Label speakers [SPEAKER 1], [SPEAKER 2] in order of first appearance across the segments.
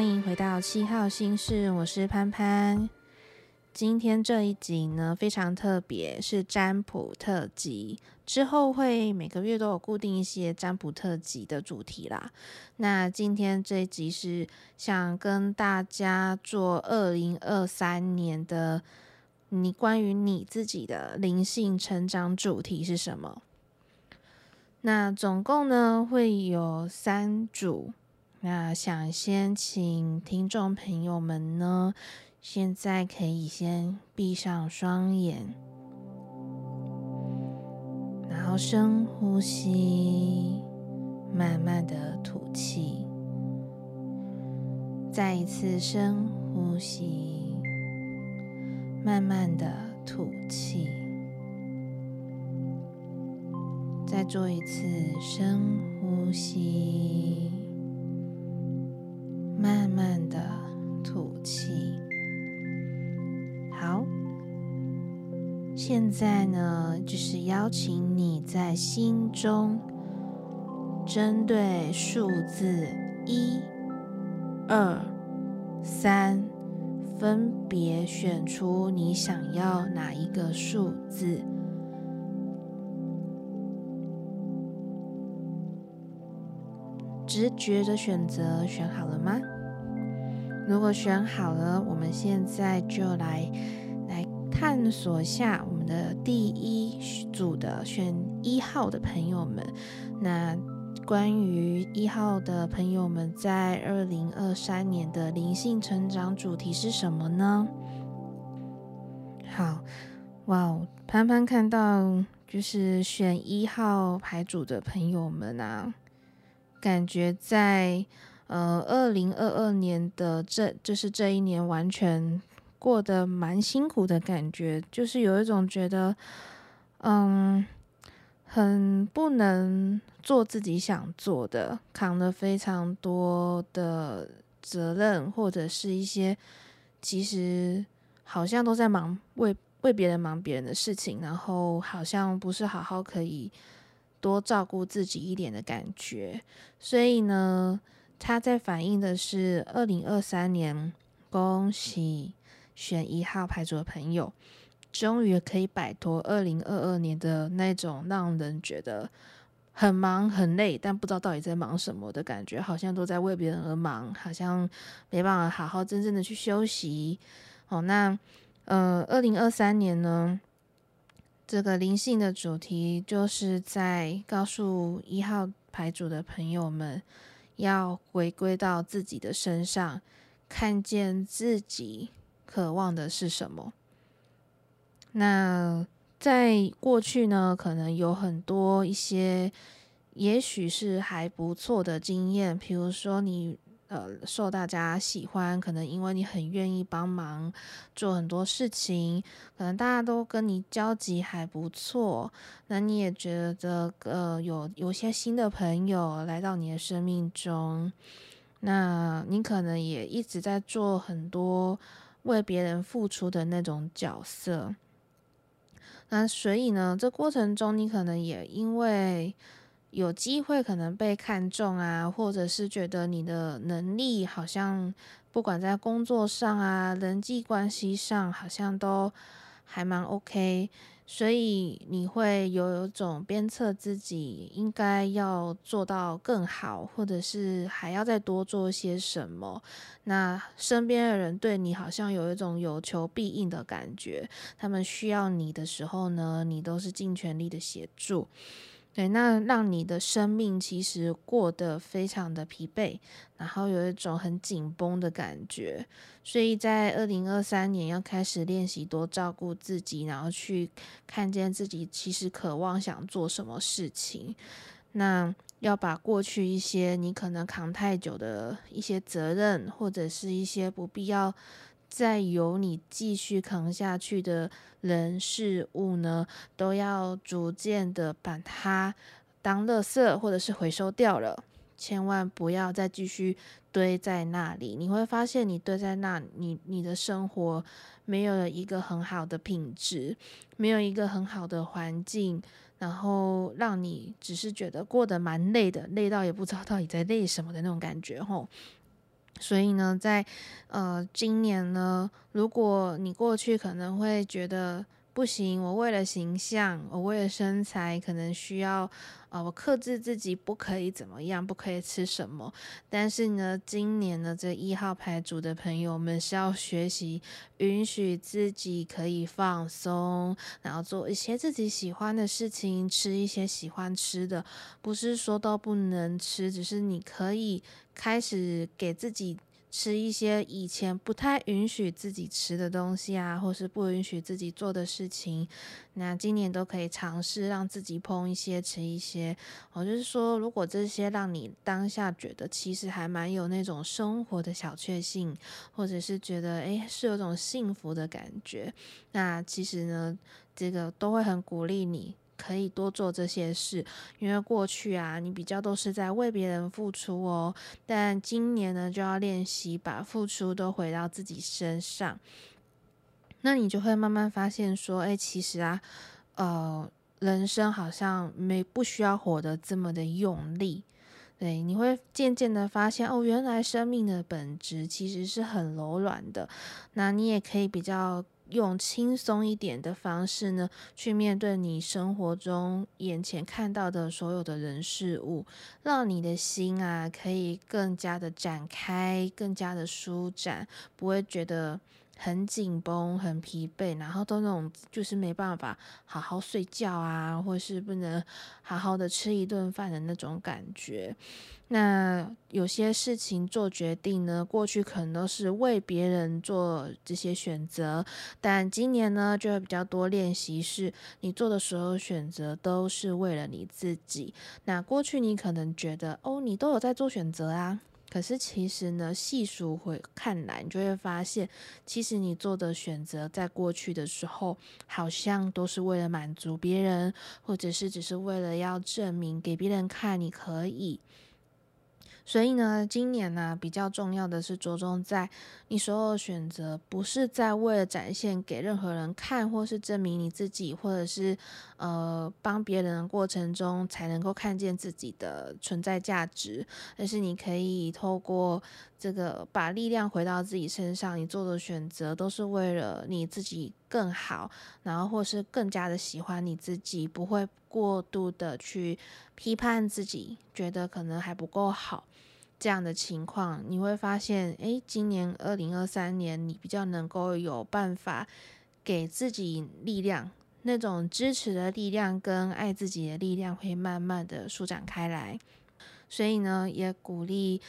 [SPEAKER 1] 欢迎回到七号心事，我是潘潘。今天这一集呢，非常特别，是占卜特辑。之后会每个月都有固定一些占卜特辑的主题啦。那今天这一集是想跟大家做二零二三年的你关于你自己的灵性成长主题是什么？那总共呢会有三组。那想先请听众朋友们呢，现在可以先闭上双眼，然后深呼吸，慢慢的吐气，再一次深呼吸，慢慢的吐气，再做一次深呼吸。慢慢的吐气，好。现在呢，就是邀请你在心中，针对数字一、二、三，分别选出你想要哪一个数字。直觉的选择选好了吗？如果选好了，我们现在就来来探索下我们的第一组的选一号的朋友们。那关于一号的朋友们，在二零二三年的灵性成长主题是什么呢？好，哇，潘潘看到就是选一号牌组的朋友们啊。感觉在呃二零二二年的这就是这一年完全过得蛮辛苦的感觉，就是有一种觉得嗯很不能做自己想做的，扛了非常多的责任，或者是一些其实好像都在忙为为别人忙别人的事情，然后好像不是好好可以。多照顾自己一点的感觉，所以呢，他在反映的是二零二三年，恭喜选一号牌组的朋友，终于可以摆脱二零二二年的那种让人觉得很忙很累，但不知道到底在忙什么的感觉，好像都在为别人而忙，好像没办法好好真正的去休息。哦，那呃，二零二三年呢？这个灵性的主题就是在告诉一号牌组的朋友们，要回归到自己的身上，看见自己渴望的是什么。那在过去呢，可能有很多一些，也许是还不错的经验，比如说你。呃，受大家喜欢，可能因为你很愿意帮忙做很多事情，可能大家都跟你交集还不错，那你也觉得呃有有些新的朋友来到你的生命中，那你可能也一直在做很多为别人付出的那种角色，那所以呢，这过程中你可能也因为。有机会可能被看中啊，或者是觉得你的能力好像不管在工作上啊、人际关系上，好像都还蛮 OK，所以你会有一种鞭策自己应该要做到更好，或者是还要再多做些什么。那身边的人对你好像有一种有求必应的感觉，他们需要你的时候呢，你都是尽全力的协助。对，那让你的生命其实过得非常的疲惫，然后有一种很紧绷的感觉，所以在二零二三年要开始练习多照顾自己，然后去看见自己其实渴望想做什么事情。那要把过去一些你可能扛太久的一些责任，或者是一些不必要再由你继续扛下去的人事物呢，都要逐渐的把它当垃圾或者是回收掉了。千万不要再继续堆在那里，你会发现你堆在那，你你的生活没有了一个很好的品质，没有一个很好的环境，然后让你只是觉得过得蛮累的，累到也不知道到底在累什么的那种感觉吼。所以呢，在呃今年呢，如果你过去可能会觉得。不行，我为了形象，我为了身材，可能需要，呃，我克制自己，不可以怎么样，不可以吃什么。但是呢，今年呢，这一号牌组的朋友们是要学习允许自己可以放松，然后做一些自己喜欢的事情，吃一些喜欢吃的，不是说都不能吃，只是你可以开始给自己。吃一些以前不太允许自己吃的东西啊，或是不允许自己做的事情，那今年都可以尝试让自己碰一些、吃一些。我就是说，如果这些让你当下觉得其实还蛮有那种生活的小确幸，或者是觉得诶是有种幸福的感觉，那其实呢，这个都会很鼓励你。可以多做这些事，因为过去啊，你比较都是在为别人付出哦。但今年呢，就要练习把付出都回到自己身上。那你就会慢慢发现说，哎，其实啊，呃，人生好像没不需要活得这么的用力。对，你会渐渐的发现，哦，原来生命的本质其实是很柔软的。那你也可以比较。用轻松一点的方式呢，去面对你生活中眼前看到的所有的人事物，让你的心啊可以更加的展开，更加的舒展，不会觉得很紧绷、很疲惫，然后都那种就是没办法好好睡觉啊，或是不能好好的吃一顿饭的那种感觉。那有些事情做决定呢，过去可能都是为别人做这些选择，但今年呢，就会比较多练习，是你做的所有选择都是为了你自己。那过去你可能觉得，哦，你都有在做选择啊，可是其实呢，细数回看来，你就会发现，其实你做的选择在过去的时候，好像都是为了满足别人，或者是只是为了要证明给别人看你可以。所以呢，今年呢，比较重要的是着重在你所有选择，不是在为了展现给任何人看，或是证明你自己，或者是呃帮别人的过程中才能够看见自己的存在价值，而是你可以透过这个把力量回到自己身上，你做的选择都是为了你自己更好，然后或是更加的喜欢你自己，不会过度的去批判自己，觉得可能还不够好。这样的情况，你会发现，诶，今年二零二三年，你比较能够有办法给自己力量，那种支持的力量跟爱自己的力量会慢慢的舒展开来。所以呢，也鼓励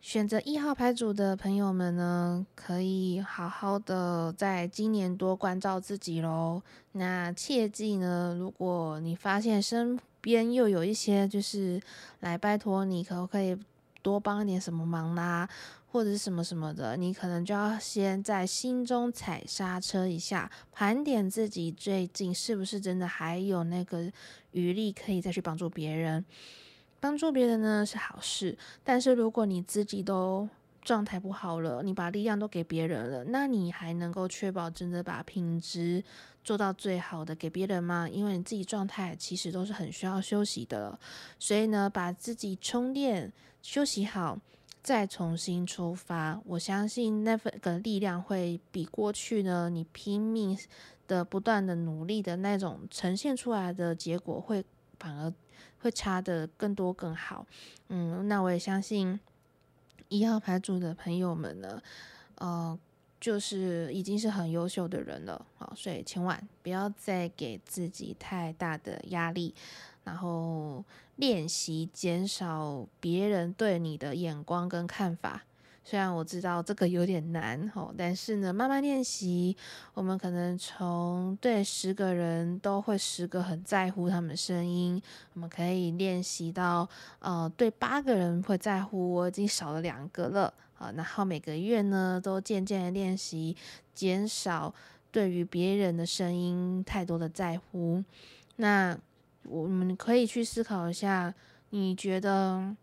[SPEAKER 1] 选择一号牌组的朋友们呢，可以好好的在今年多关照自己喽。那切记呢，如果你发现身边又有一些就是来拜托你，可不可以？多帮一点什么忙啦，或者是什么什么的，你可能就要先在心中踩刹车一下，盘点自己最近是不是真的还有那个余力可以再去帮助别人。帮助别人呢是好事，但是如果你自己都状态不好了，你把力量都给别人了，那你还能够确保真的把品质做到最好的给别人吗？因为你自己状态其实都是很需要休息的，所以呢，把自己充电。休息好，再重新出发。我相信那份个力量会比过去呢，你拼命的不断的努力的那种呈现出来的结果，会反而会差的更多更好。嗯，那我也相信一号牌组的朋友们呢，呃，就是已经是很优秀的人了。好，所以千万不要再给自己太大的压力。然后练习减少别人对你的眼光跟看法，虽然我知道这个有点难吼，但是呢，慢慢练习，我们可能从对十个人都会十个很在乎他们声音，我们可以练习到呃，对八个人会在乎，我已经少了两个了啊。然后每个月呢，都渐渐的练习减少对于别人的声音太多的在乎。那我们可以去思考一下，你觉得？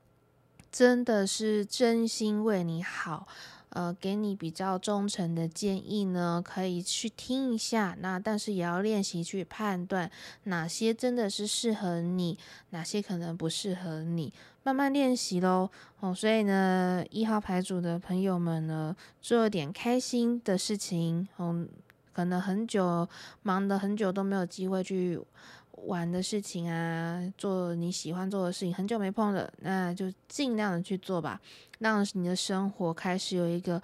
[SPEAKER 1] 真的是真心为你好，呃，给你比较忠诚的建议呢，可以去听一下。那但是也要练习去判断哪些真的是适合你，哪些可能不适合你，慢慢练习喽。哦，所以呢，一号牌组的朋友们呢，做点开心的事情。嗯，可能很久忙的很久都没有机会去。玩的事情啊，做你喜欢做的事情，很久没碰了，那就尽量的去做吧，让你的生活开始有一个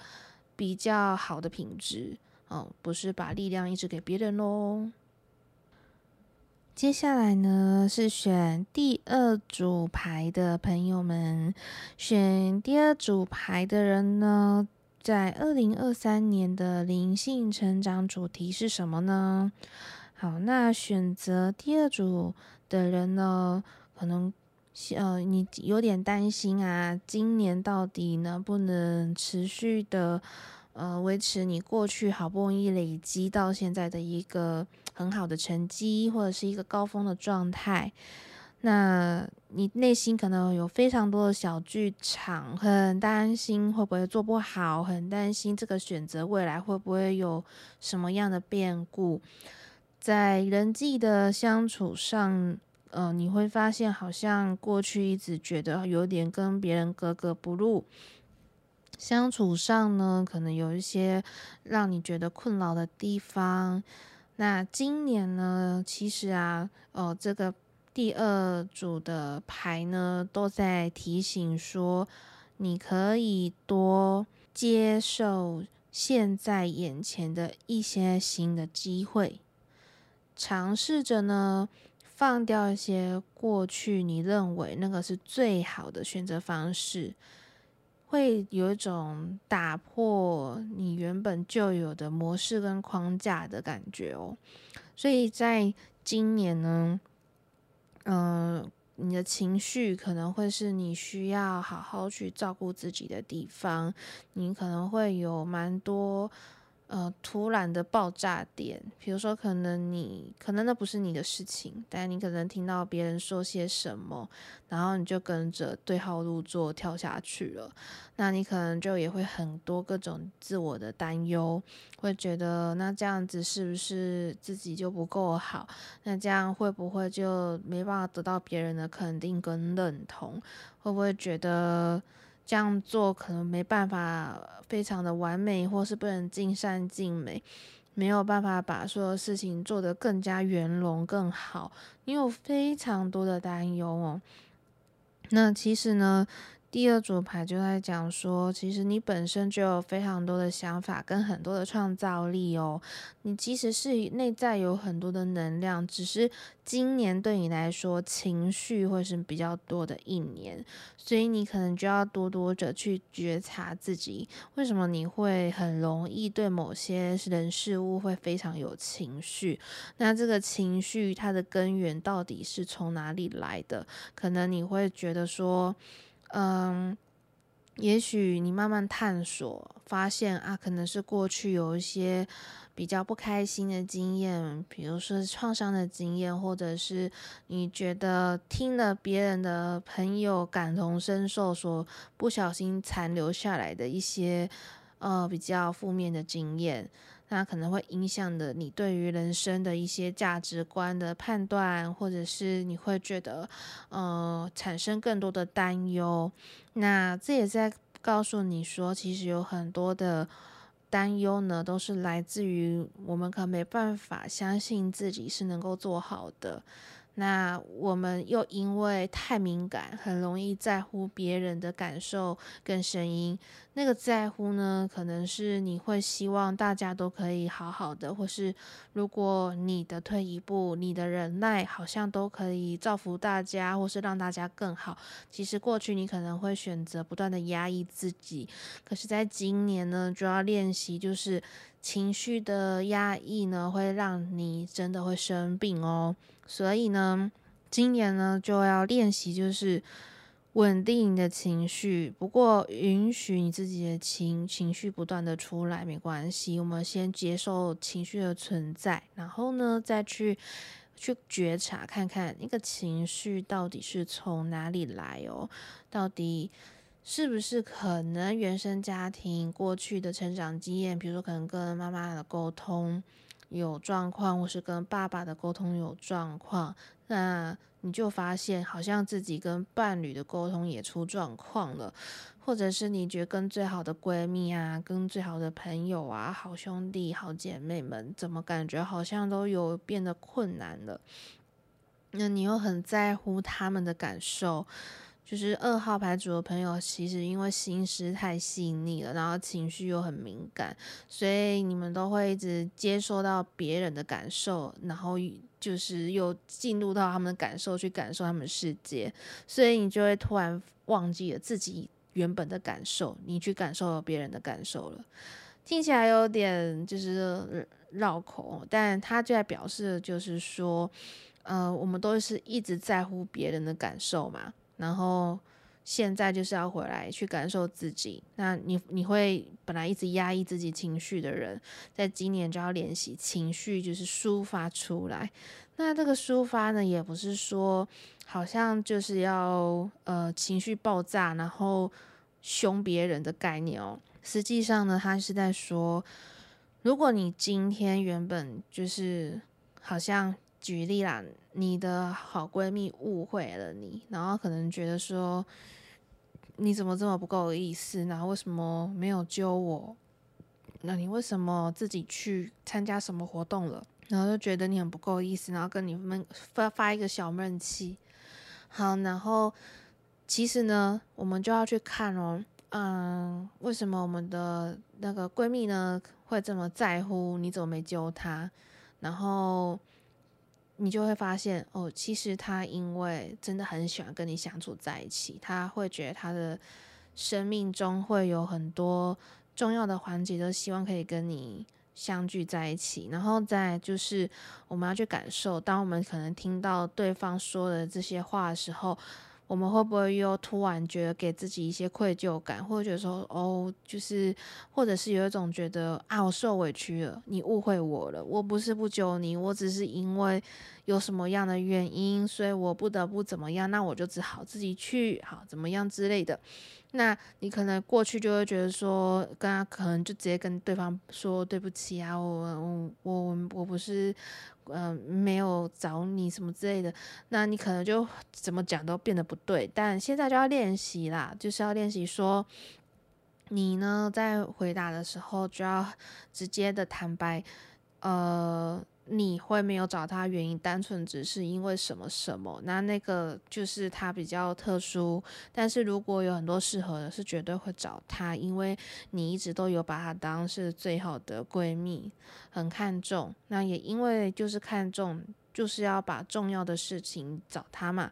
[SPEAKER 1] 比较好的品质，哦，不是把力量一直给别人喽。接下来呢，是选第二组牌的朋友们，选第二组牌的人呢，在二零二三年的灵性成长主题是什么呢？好，那选择第二组的人呢，可能呃，你有点担心啊，今年到底能不能持续的呃维持你过去好不容易累积到现在的一个很好的成绩，或者是一个高峰的状态？那你内心可能有非常多的小剧场，很担心会不会做不好，很担心这个选择未来会不会有什么样的变故。在人际的相处上，呃，你会发现好像过去一直觉得有点跟别人格格不入，相处上呢，可能有一些让你觉得困扰的地方。那今年呢，其实啊，呃，这个第二组的牌呢，都在提醒说，你可以多接受现在眼前的一些新的机会。尝试着呢，放掉一些过去你认为那个是最好的选择方式，会有一种打破你原本就有的模式跟框架的感觉哦。所以在今年呢，嗯、你的情绪可能会是你需要好好去照顾自己的地方，你可能会有蛮多。呃，突然的爆炸点，比如说，可能你可能那不是你的事情，但你可能听到别人说些什么，然后你就跟着对号入座跳下去了。那你可能就也会很多各种自我的担忧，会觉得那这样子是不是自己就不够好？那这样会不会就没办法得到别人的肯定跟认同？会不会觉得？这样做可能没办法非常的完美，或是不能尽善尽美，没有办法把所有事情做得更加圆融更好。你有非常多的担忧哦。那其实呢，第二组牌就在讲说，其实你本身就有非常多的想法跟很多的创造力哦。你其实是内在有很多的能量，只是今年对你来说情绪会是比较多的一年，所以你可能就要多多的去觉察自己，为什么你会很容易对某些人事物会非常有情绪？那这个情绪它的根源到底是从哪里来的？可能你会觉得说。嗯，也许你慢慢探索，发现啊，可能是过去有一些比较不开心的经验，比如说创伤的经验，或者是你觉得听了别人的朋友感同身受，所不小心残留下来的一些呃比较负面的经验。那可能会影响的你对于人生的一些价值观的判断，或者是你会觉得，呃，产生更多的担忧。那这也在告诉你说，其实有很多的担忧呢，都是来自于我们可能没办法相信自己是能够做好的。那我们又因为太敏感，很容易在乎别人的感受跟声音。那个在乎呢，可能是你会希望大家都可以好好的，或是如果你的退一步，你的忍耐好像都可以造福大家，或是让大家更好。其实过去你可能会选择不断的压抑自己，可是在今年呢，就要练习，就是情绪的压抑呢，会让你真的会生病哦。所以呢，今年呢就要练习，就是稳定你的情绪。不过，允许你自己的情情绪不断的出来没关系。我们先接受情绪的存在，然后呢，再去去觉察，看看那个情绪到底是从哪里来哦？到底是不是可能原生家庭过去的成长经验，比如说可能跟妈妈的沟通。有状况，或是跟爸爸的沟通有状况，那你就发现好像自己跟伴侣的沟通也出状况了，或者是你觉得跟最好的闺蜜啊，跟最好的朋友啊，好兄弟、好姐妹们，怎么感觉好像都有变得困难了？那你又很在乎他们的感受。就是二号牌组的朋友，其实因为心思太细腻了，然后情绪又很敏感，所以你们都会一直接收到别人的感受，然后就是又进入到他们的感受去感受他们的世界，所以你就会突然忘记了自己原本的感受，你去感受别人的感受了。听起来有点就是绕口，但他就在表示就是说，呃，我们都是一直在乎别人的感受嘛。然后现在就是要回来去感受自己。那你你会本来一直压抑自己情绪的人，在今年就要练习情绪，就是抒发出来。那这个抒发呢，也不是说好像就是要呃情绪爆炸，然后凶别人的概念哦。实际上呢，他是在说，如果你今天原本就是好像。举例啦，你的好闺蜜误会了你，然后可能觉得说，你怎么这么不够意思？然后为什么没有揪我？那你为什么自己去参加什么活动了？然后就觉得你很不够意思，然后跟你们发发一个小闷气。好，然后其实呢，我们就要去看哦，嗯，为什么我们的那个闺蜜呢会这么在乎？你怎么没揪她？然后。你就会发现哦，其实他因为真的很喜欢跟你相处在一起，他会觉得他的生命中会有很多重要的环节，都希望可以跟你相聚在一起。然后再就是我们要去感受，当我们可能听到对方说的这些话的时候。我们会不会又突然觉得给自己一些愧疚感，或者觉得说哦，就是，或者是有一种觉得啊，我受委屈了，你误会我了，我不是不救你，我只是因为有什么样的原因，所以我不得不怎么样，那我就只好自己去，好怎么样之类的。那你可能过去就会觉得说，跟他可能就直接跟对方说对不起啊，我我我我不是，呃，没有找你什么之类的。那你可能就怎么讲都变得不对。但现在就要练习啦，就是要练习说，你呢在回答的时候就要直接的坦白，呃。你会没有找他原因，单纯只是因为什么什么，那那个就是他比较特殊。但是如果有很多适合的，是绝对会找他，因为你一直都有把他当是最好的闺蜜，很看重。那也因为就是看重，就是要把重要的事情找他嘛。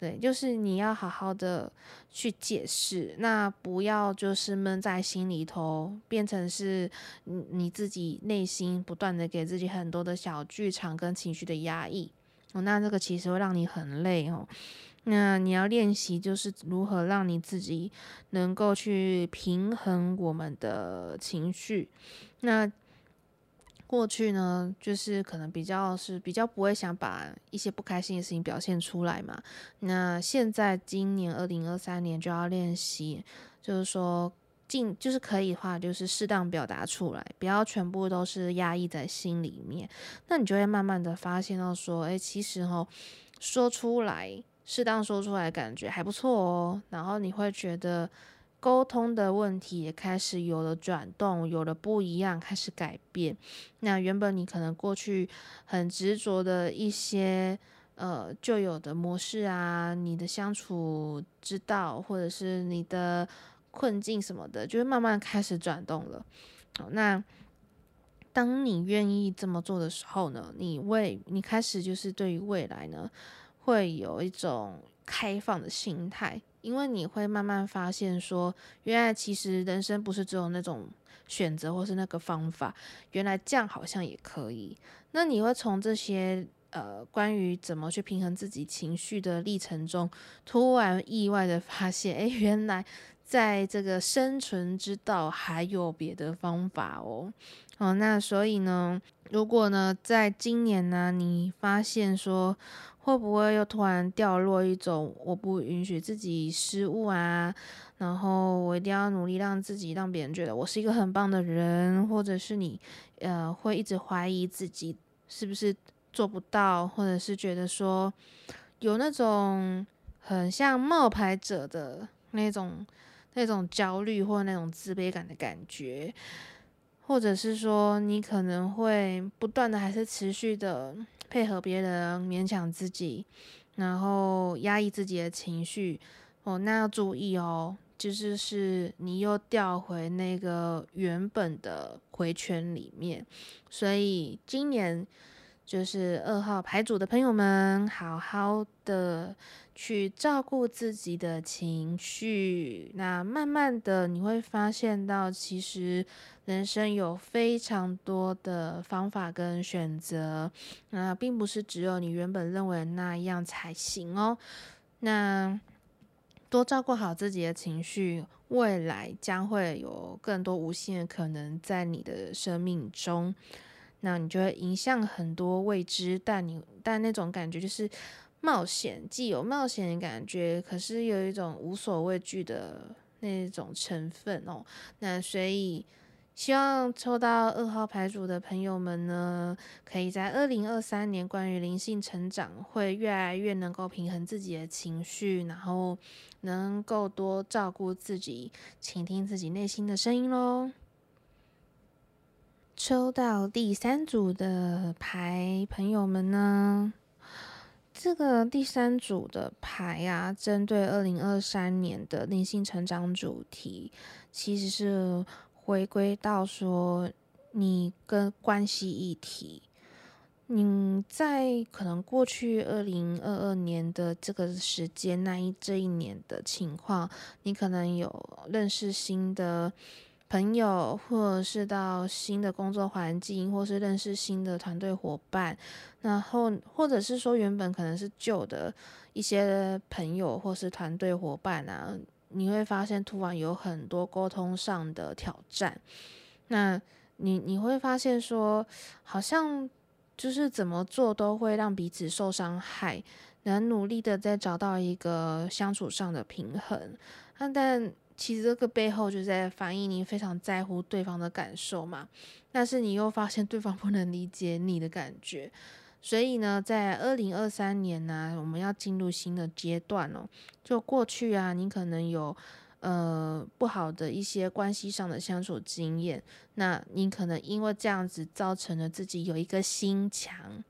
[SPEAKER 1] 对，就是你要好好的去解释，那不要就是闷在心里头，变成是你你自己内心不断的给自己很多的小剧场跟情绪的压抑哦，那这个其实会让你很累哦。那你要练习就是如何让你自己能够去平衡我们的情绪，那。过去呢，就是可能比较是比较不会想把一些不开心的事情表现出来嘛。那现在今年二零二三年就要练习，就是说尽就是可以的话，就是适当表达出来，不要全部都是压抑在心里面。那你就会慢慢的发现到说，哎，其实哦，说出来，适当说出来，感觉还不错哦。然后你会觉得。沟通的问题也开始有了转动，有了不一样，开始改变。那原本你可能过去很执着的一些呃旧有的模式啊，你的相处之道，或者是你的困境什么的，就会慢慢开始转动了。好，那当你愿意这么做的时候呢，你为你开始就是对于未来呢，会有一种开放的心态，因为你会慢慢发现说，原来其实人生不是只有那种选择或是那个方法，原来这样好像也可以。那你会从这些呃关于怎么去平衡自己情绪的历程中，突然意外的发现，诶，原来在这个生存之道还有别的方法哦。哦，那所以呢，如果呢，在今年呢，你发现说，会不会又突然掉落一种我不允许自己失误啊，然后我一定要努力让自己让别人觉得我是一个很棒的人，或者是你呃会一直怀疑自己是不是做不到，或者是觉得说有那种很像冒牌者的那种那种焦虑或那种自卑感的感觉，或者是说你可能会不断的还是持续的。配合别人，勉强自己，然后压抑自己的情绪。哦，那要注意哦，就是是你又掉回那个原本的回圈里面，所以今年就是二号牌组的朋友们，好好的去照顾自己的情绪，那慢慢的你会发现到，其实。人生有非常多的方法跟选择，那并不是只有你原本认为那样才行哦。那多照顾好自己的情绪，未来将会有更多无限的可能在你的生命中。那你就会迎向很多未知，但你但那种感觉就是冒险，既有冒险的感觉，可是有一种无所畏惧的那种成分哦。那所以。希望抽到二号牌组的朋友们呢，可以在二零二三年关于灵性成长，会越来越能够平衡自己的情绪，然后能够多照顾自己，倾听自己内心的声音喽。抽到第三组的牌朋友们呢，这个第三组的牌啊，针对二零二三年的灵性成长主题，其实是。回归到说，你跟关系议题，你在可能过去二零二二年的这个时间那一这一年的情况，你可能有认识新的朋友，或者是到新的工作环境，或是认识新的团队伙伴，然后或者是说原本可能是旧的一些朋友或是团队伙伴啊。你会发现，突然有很多沟通上的挑战。那你你会发现说，好像就是怎么做都会让彼此受伤害，能努力的在找到一个相处上的平衡。但其实这个背后就在反映你非常在乎对方的感受嘛。但是你又发现对方不能理解你的感觉。所以呢，在二零二三年呢、我们要进入新的阶段哦。就过去啊，你可能有呃不好的一些关系上的相处经验，那你可能因为这样子造成了自己有一个心墙。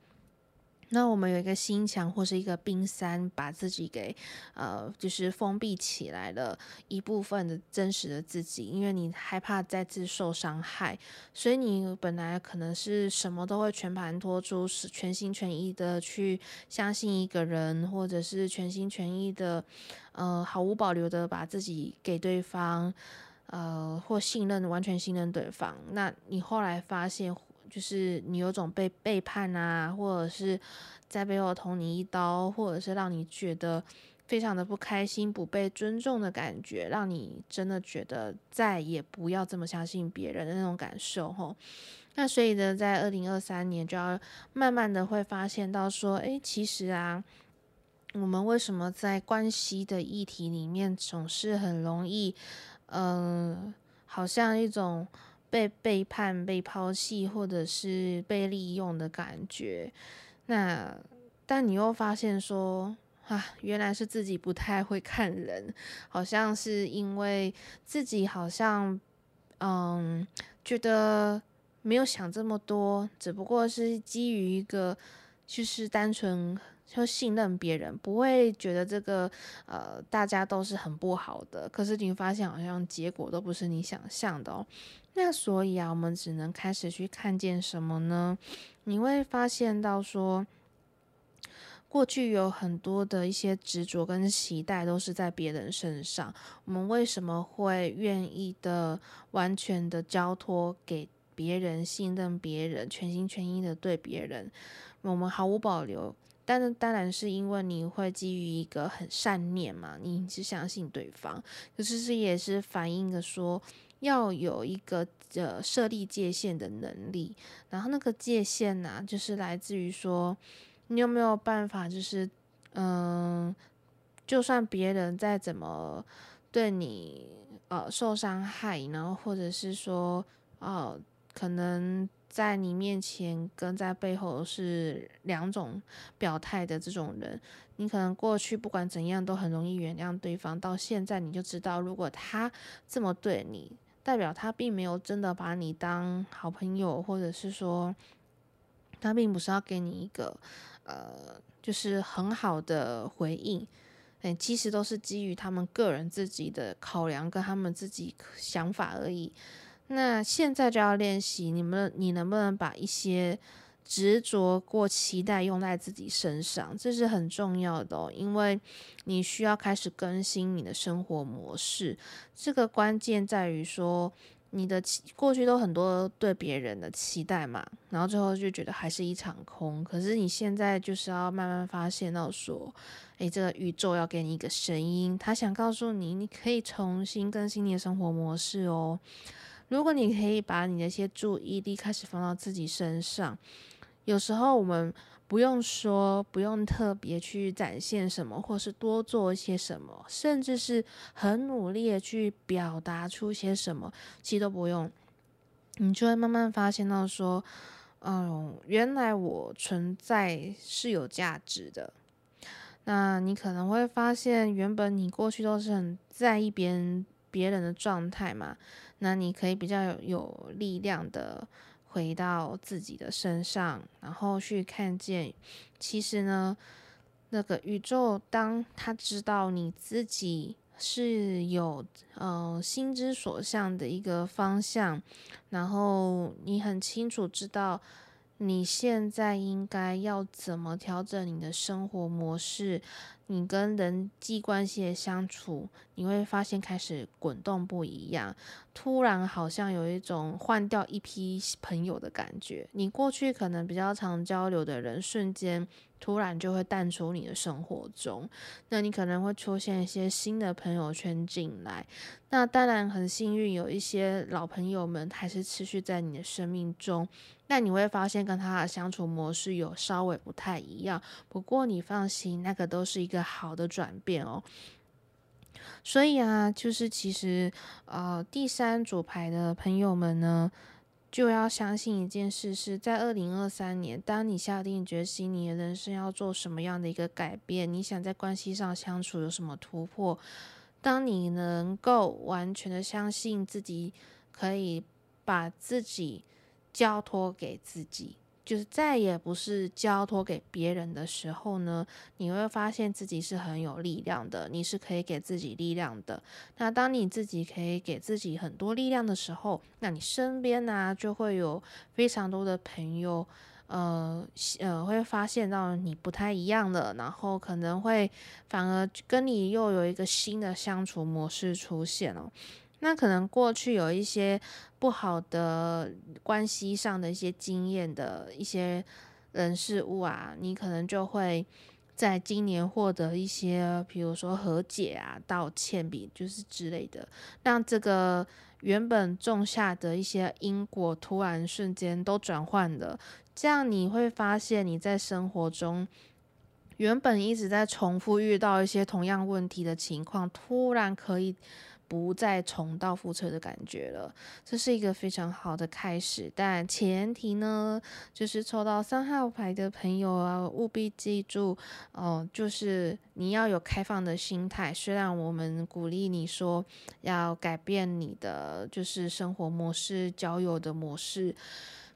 [SPEAKER 1] 那我们有一个心墙或是一个冰山，把自己给呃，就是封闭起来了一部分的真实的自己，因为你害怕再次受伤害，所以你本来可能是什么都会全盘托出，是全心全意的去相信一个人，或者是全心全意的呃毫无保留的把自己给对方，呃或信任完全信任对方。那你后来发现。就是你有种被背叛啊，或者是在背后捅你一刀，或者是让你觉得非常的不开心、不被尊重的感觉，让你真的觉得再也不要这么相信别人的那种感受吼。那所以呢，在二零二三年就要慢慢的会发现到说，诶，其实啊，我们为什么在关系的议题里面总是很容易，嗯、好像一种。被背叛、被抛弃，或者是被利用的感觉。那但你又发现说，啊，原来是自己不太会看人，好像是因为自己好像，嗯，觉得没有想这么多，只不过是基于一个就是单纯就信任别人，不会觉得这个呃大家都是很不好的。可是你发现好像结果都不是你想象的哦。那所以啊，我们只能开始去看见什么呢？你会发现到说，过去有很多的一些执着跟期待都是在别人身上。我们为什么会愿意的完全的交托给别人，信任别人，全心全意的对别人？我们毫无保留。但是当然是因为你会基于一个很善念嘛，你是相信对方。可是这也是反映的说，要有一个呃设立界限的能力。然后那个界限呢，就是来自于说，你有没有办法，就是嗯，就算别人再怎么对你呃受伤害，然后或者是说哦、呃，可能。在你面前跟在背后是两种表态的这种人，你可能过去不管怎样都很容易原谅对方，到现在你就知道，如果他这么对你，代表他并没有真的把你当好朋友，或者是说他并不是要给你一个呃，就是很好的回应，哎，其实都是基于他们个人自己的考量跟他们自己想法而已。那现在就要练习，你们你能不能把一些执着过期待用在自己身上？这是很重要的哦，因为你需要开始更新你的生活模式。这个关键在于说，你的过去都很多对别人的期待嘛，然后最后就觉得还是一场空。可是你现在就是要慢慢发现到说，诶，这个宇宙要给你一个声音，他想告诉你，你可以重新更新你的生活模式哦。如果你可以把你的一些注意力开始放到自己身上，有时候我们不用说，不用特别去展现什么，或是多做一些什么，甚至是很努力的去表达出些什么，其实都不用，你就会慢慢发现到说，嗯，原来我存在是有价值的。那你可能会发现，原本你过去都是很在意别人别人的状态嘛。那你可以比较有力量的回到自己的身上，然后去看见，其实呢，那个宇宙，当他知道你自己是有呃心之所向的一个方向，然后你很清楚知道你现在应该要怎么调整你的生活模式。你跟人际关系的相处，你会发现开始滚动不一样，突然好像有一种换掉一批朋友的感觉。你过去可能比较常交流的人，瞬间突然就会淡出你的生活中。那你可能会出现一些新的朋友圈进来。那当然很幸运，有一些老朋友们还是持续在你的生命中。但你会发现跟他的相处模式有稍微不太一样，不过你放心，那个都是一个好的转变哦。所以啊，就是其实呃，第三组牌的朋友们呢，就要相信一件事，是在二零二三年，当你下定决心，你的人生要做什么样的一个改变，你想在关系上相处有什么突破，当你能够完全的相信自己，可以把自己。交托给自己，就是再也不是交托给别人的时候呢，你会发现自己是很有力量的，你是可以给自己力量的。那当你自己可以给自己很多力量的时候，那你身边呢、就会有非常多的朋友，呃呃，会发现到你不太一样的，然后可能会反而跟你又有一个新的相处模式出现哦。那可能过去有一些不好的关系上的一些经验的一些人事物啊，你可能就会在今年获得一些，比如说和解啊、道歉比就是之类的，让这个原本种下的一些因果突然瞬间都转换了，这样你会发现你在生活中原本一直在重复遇到一些同样问题的情况，突然可以。不再重蹈覆辙的感觉了，这是一个非常好的开始。但前提呢，就是抽到三号牌的朋友啊，务必记住哦，就是你要有开放的心态。虽然我们鼓励你说要改变你的就是生活模式、交友的模式，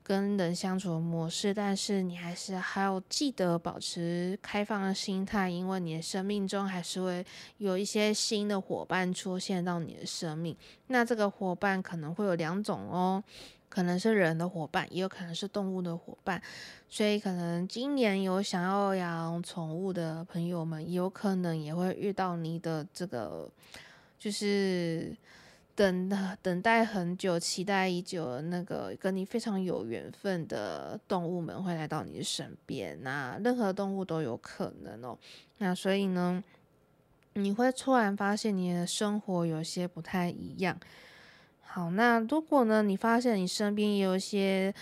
[SPEAKER 1] 跟人相处的模式，但是你还是还要记得保持开放的心态，因为你的生命中还是会有一些新的伙伴出现到你的生命。那这个伙伴可能会有两种哦，可能是人的伙伴，也有可能是动物的伙伴。所以可能今年有想要养宠物的朋友们，有可能也会遇到你的这个，就是。等等待很久、期待已久的那个跟你非常有缘分的动物们会来到你的身边，那任何动物都有可能哦。那所以呢，你会突然发现你的生活有些不太一样。好，那如果呢，你发现你身边也有一些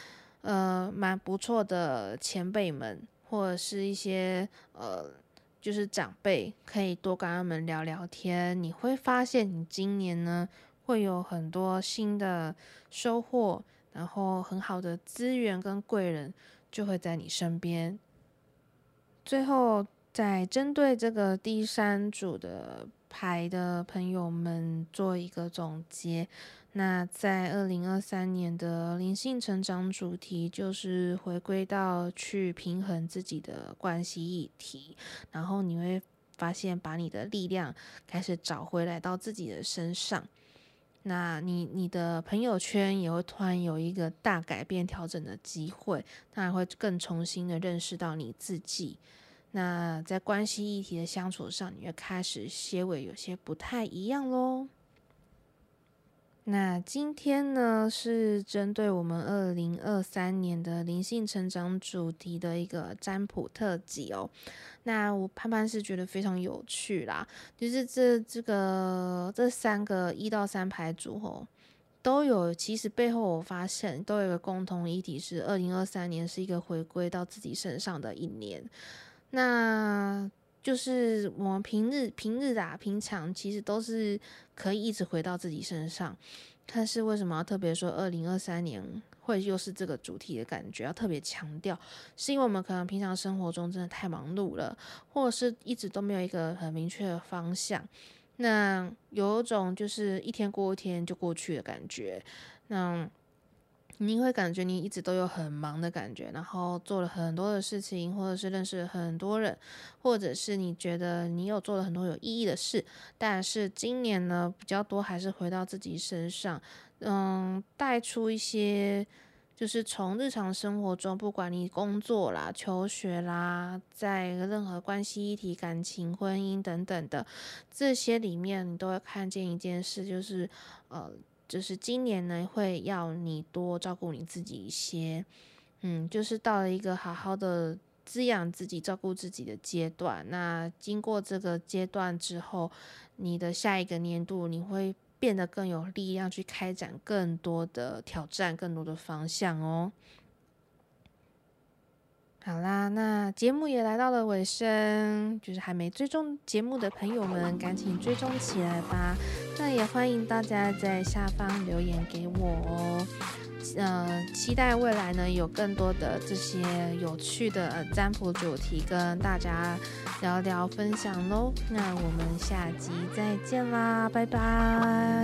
[SPEAKER 1] 呃蛮不错的前辈们，或者是一些呃就是长辈，可以多跟他们聊聊天，你会发现你今年呢。会有很多新的收获，然后很好的资源跟贵人就会在你身边。最后，再针对这个第三组的牌的朋友们做一个总结。那在二零二三年的灵性成长主题就是回归到去平衡自己的关系议题，然后你会发现把你的力量开始找回来到自己的身上。那你你的朋友圈也会突然有一个大改变、调整的机会，那会更重新的认识到你自己。那在关系议题的相处上，你会开始些微有些不太一样喽。那今天呢，是针对我们二零二三年的灵性成长主题的一个占卜特辑哦。那我潘潘是觉得非常有趣啦，就是这这个这三个一到三牌组合都有，其实背后我发现都有一个共同议题，是二零二三年是一个回归到自己身上的一年。那就是我们平日平日啊，平常其实都是可以一直回到自己身上，但是为什么要特别说二零二三年会又是这个主题的感觉？要特别强调，是因为我们可能平常生活中真的太忙碌了，或者是一直都没有一个很明确的方向，那有一种就是一天过一天就过去的感觉，那。你会感觉你一直都有很忙的感觉，然后做了很多的事情，或者是认识很多人，或者是你觉得你有做了很多有意义的事。但是今年呢，比较多还是回到自己身上，嗯，带出一些，就是从日常生活中，不管你工作啦、求学啦，在任何关系议题、感情、婚姻等等的这些里面，你都会看见一件事，就是呃。就是今年呢，会要你多照顾你自己一些，嗯，就是到了一个好好的滋养自己、照顾自己的阶段。那经过这个阶段之后，你的下一个年度，你会变得更有力量去开展更多的挑战、更多的方向哦。好啦，那节目也来到了尾声，就是还没追踪节目的朋友们，赶紧追踪起来吧。那也欢迎大家在下方留言给我哦。呃，期待未来呢有更多的这些有趣的占卜主题跟大家聊聊分享喽。那我们下集再见啦，拜拜。